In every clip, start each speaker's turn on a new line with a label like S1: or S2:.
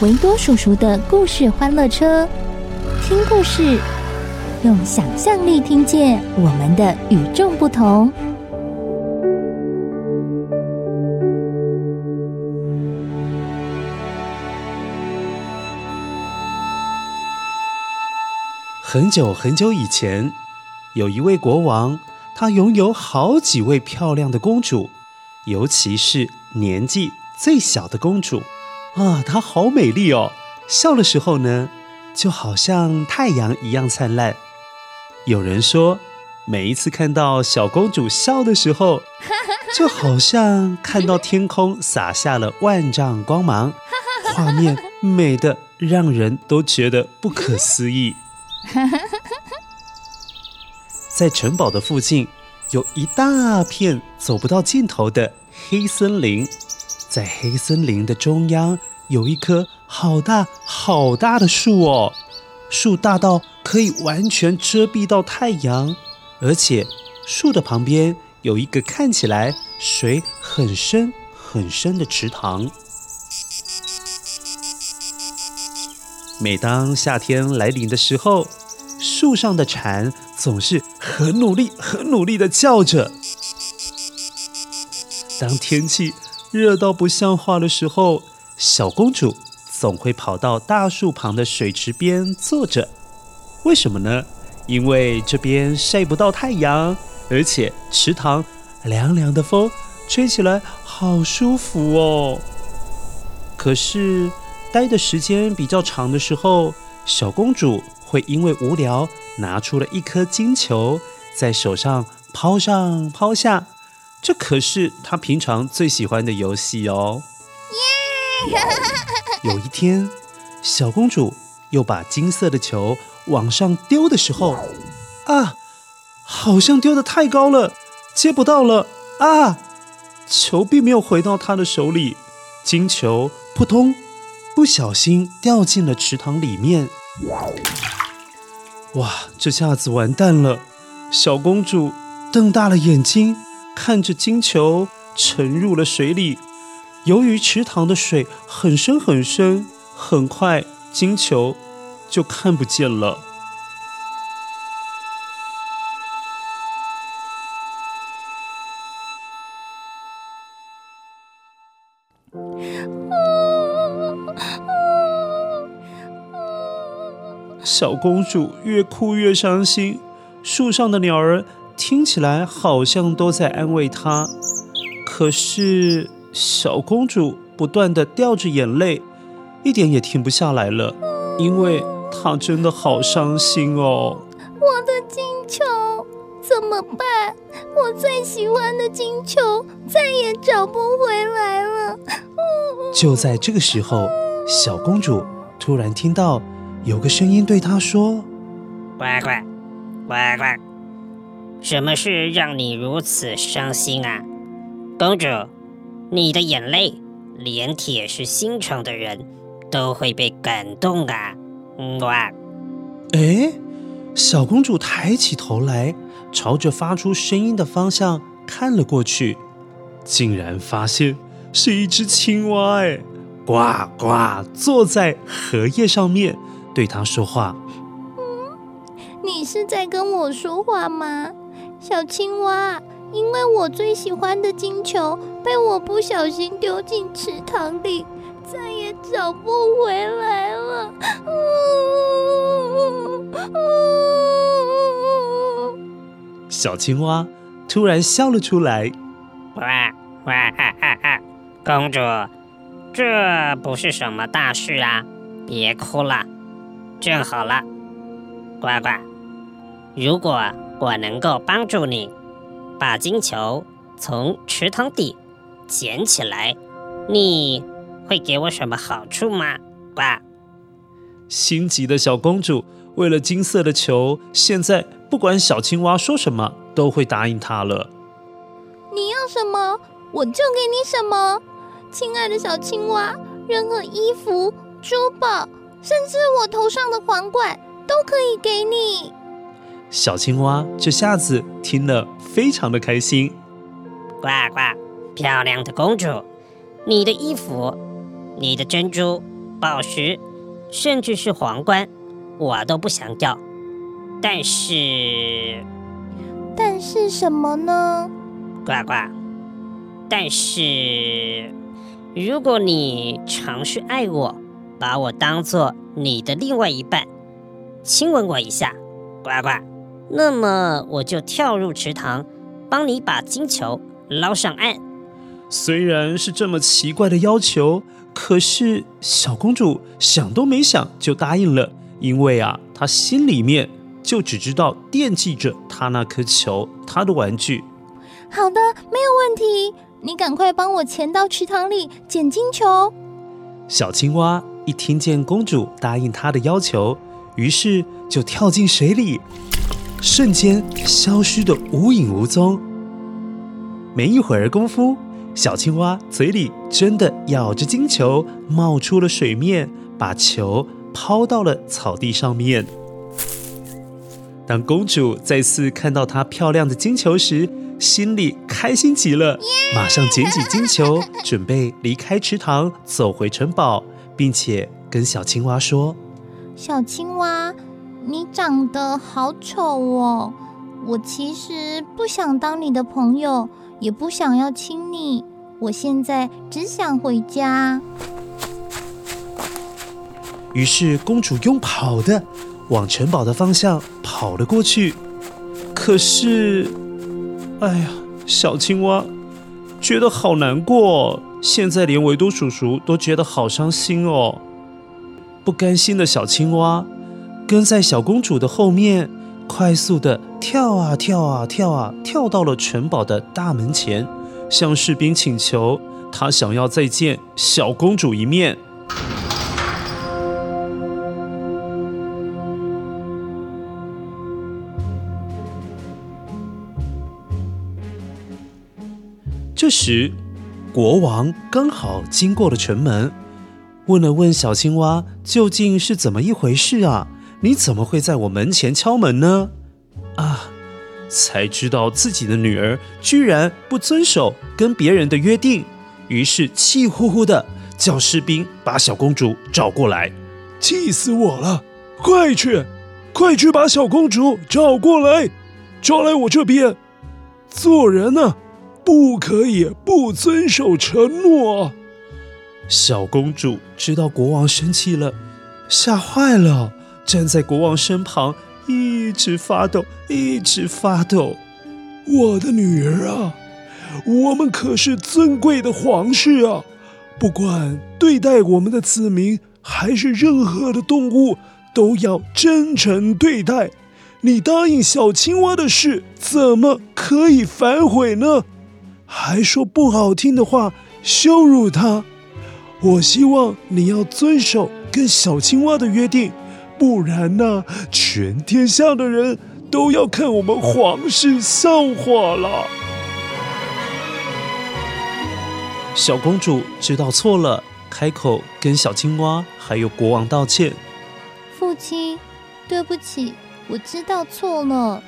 S1: 维多叔叔的故事欢乐车，听故事，用想象力听见我们的与众不同。
S2: 很久很久以前，有一位国王，他拥有好几位漂亮的公主。尤其是年纪最小的公主，啊，她好美丽哦！笑的时候呢，就好像太阳一样灿烂。有人说，每一次看到小公主笑的时候，就好像看到天空洒下了万丈光芒，画面美得让人都觉得不可思议。在城堡的附近。有一大片走不到尽头的黑森林，在黑森林的中央有一棵好大好大的树哦，树大到可以完全遮蔽到太阳，而且树的旁边有一个看起来水很深很深的池塘。每当夏天来临的时候，树上的蝉总是很努力、很努力地叫着。当天气热到不像话的时候，小公主总会跑到大树旁的水池边坐着。为什么呢？因为这边晒不到太阳，而且池塘凉凉的风吹起来好舒服哦。可是待的时间比较长的时候，小公主会因为无聊，拿出了一颗金球，在手上抛上抛下。这可是她平常最喜欢的游戏哦。耶！有一天，小公主又把金色的球往上丢的时候，啊，好像丢得太高了，接不到了啊！球并没有回到她的手里，金球扑通，不小心掉进了池塘里面。哇，这下子完蛋了！小公主瞪大了眼睛，看着金球沉入了水里。由于池塘的水很深很深，很快金球就看不见了。小公主越哭越伤心，树上的鸟儿听起来好像都在安慰她，可是小公主不断的掉着眼泪，一点也停不下来了，因为她真的好伤心哦。
S1: 我的金球怎么办？我最喜欢的金球再也找不回来了。
S2: 就在这个时候，小公主突然听到。有个声音对她说：“
S3: 呱呱，呱呱，什么事让你如此伤心啊？公主，你的眼泪，连铁石心肠的人都会被感动啊！”呱。
S2: 哎，小公主抬起头来，朝着发出声音的方向看了过去，竟然发现是一只青蛙！哎，呱呱，坐在荷叶上面。对他说话。
S1: 嗯，你是在跟我说话吗，小青蛙？因为我最喜欢的金球被我不小心丢进池塘里，再也找不回来了。
S2: 小青蛙突然笑了出来。
S3: 哇哇哈哈哈！公主，这不是什么大事啊，别哭了，正好了。乖乖，如果我能够帮助你把金球从池塘底捡起来，你会给我什么好处吗？呱！
S2: 心急的小公主为了金色的球，现在不管小青蛙说什么，都会答应她了。
S1: 你要什么，我就给你什么，亲爱的小青蛙。任何衣服、珠宝，甚至我头上的皇冠，都可以给你。
S2: 小青蛙这下子听了，非常的开心。
S3: 呱呱，漂亮的公主，你的衣服、你的珍珠、宝石，甚至是皇冠，我都不想要。但是，
S1: 但是什么呢？
S3: 呱呱，但是，如果你尝试爱我，把我当做你的另外一半，亲吻我一下，呱呱，那么我就跳入池塘，帮你把金球捞上岸。
S2: 虽然是这么奇怪的要求，可是小公主想都没想就答应了，因为啊，她心里面就只知道惦记着她那颗球，她的玩具。
S1: 好的，没有问题。你赶快帮我潜到池塘里捡金球。
S2: 小青蛙一听见公主答应她的要求，于是就跳进水里，瞬间消失得无影无踪。没一会儿功夫，小青蛙嘴里真的咬着金球，冒出了水面，把球抛到了草地上面。当公主再次看到她漂亮的金球时，心里开心极了，马上捡起金球，准备离开池塘，走回城堡，并且跟小青蛙说：“
S1: 小青蛙，你长得好丑哦！我其实不想当你的朋友，也不想要亲你。我现在只想回家。”
S2: 于是公主用跑的往城堡的方向跑了过去，可是……哎呀，小青蛙觉得好难过，现在连维多叔叔都觉得好伤心哦。不甘心的小青蛙跟在小公主的后面，快速的跳啊跳啊跳啊，跳到了城堡的大门前，向士兵请求，他想要再见小公主一面。这时，国王刚好经过了城门，问了问小青蛙：“究竟是怎么一回事啊？你怎么会在我门前敲门呢？”啊，才知道自己的女儿居然不遵守跟别人的约定，于是气呼呼的叫士兵把小公主找过来。
S4: 气死我了！快去，快去把小公主找过来，抓来我这边。做人呢、啊？不可以不遵守承诺。
S2: 小公主知道国王生气了，吓坏了，站在国王身旁，一直发抖，一直发抖。
S4: 我的女儿啊，我们可是尊贵的皇室啊！不管对待我们的子民，还是任何的动物，都要真诚对待。你答应小青蛙的事，怎么可以反悔呢？还说不好听的话，羞辱他。我希望你要遵守跟小青蛙的约定，不然呢，全天下的人都要看我们皇室笑话了。
S2: 小公主知道错了，开口跟小青蛙还有国王道歉：“
S1: 父亲，对不起，我知道错了。”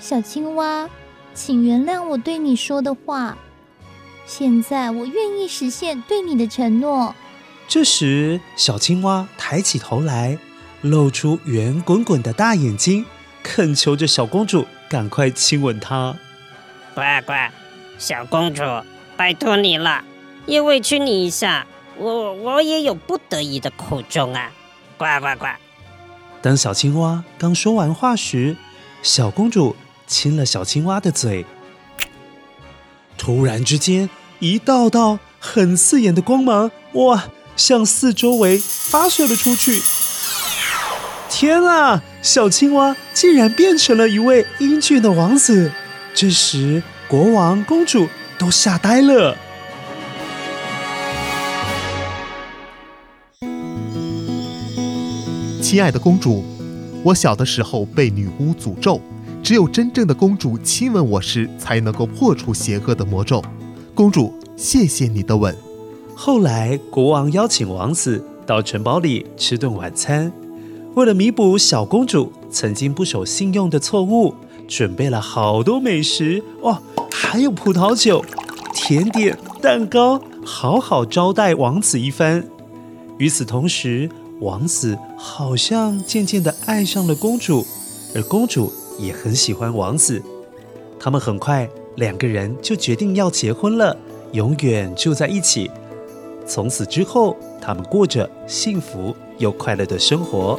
S1: 小青蛙。请原谅我对你说的话。现在我愿意实现对你的承诺。
S2: 这时，小青蛙抬起头来，露出圆滚滚的大眼睛，恳求着小公主赶快亲吻它。
S3: 呱呱，小公主，拜托你了，也委屈你一下，我我也有不得已的苦衷啊！呱呱呱！
S2: 当小青蛙刚说完话时，小公主亲了小青蛙的嘴。突然之间，一道道很刺眼的光芒，哇，向四周围发射了出去。天啊！小青蛙竟然变成了一位英俊的王子。这时，国王、公主都吓呆了。
S5: 亲爱的公主，我小的时候被女巫诅咒，只有真正的公主亲吻我时，才能够破除邪恶的魔咒。公主，谢谢你的吻。
S2: 后来，国王邀请王子到城堡里吃顿晚餐，为了弥补小公主曾经不守信用的错误，准备了好多美食哦，还有葡萄酒、甜点、蛋糕，好好招待王子一番。与此同时，王子好像渐渐地爱上了公主，而公主也很喜欢王子。他们很快两个人就决定要结婚了，永远住在一起。从此之后，他们过着幸福又快乐的生活。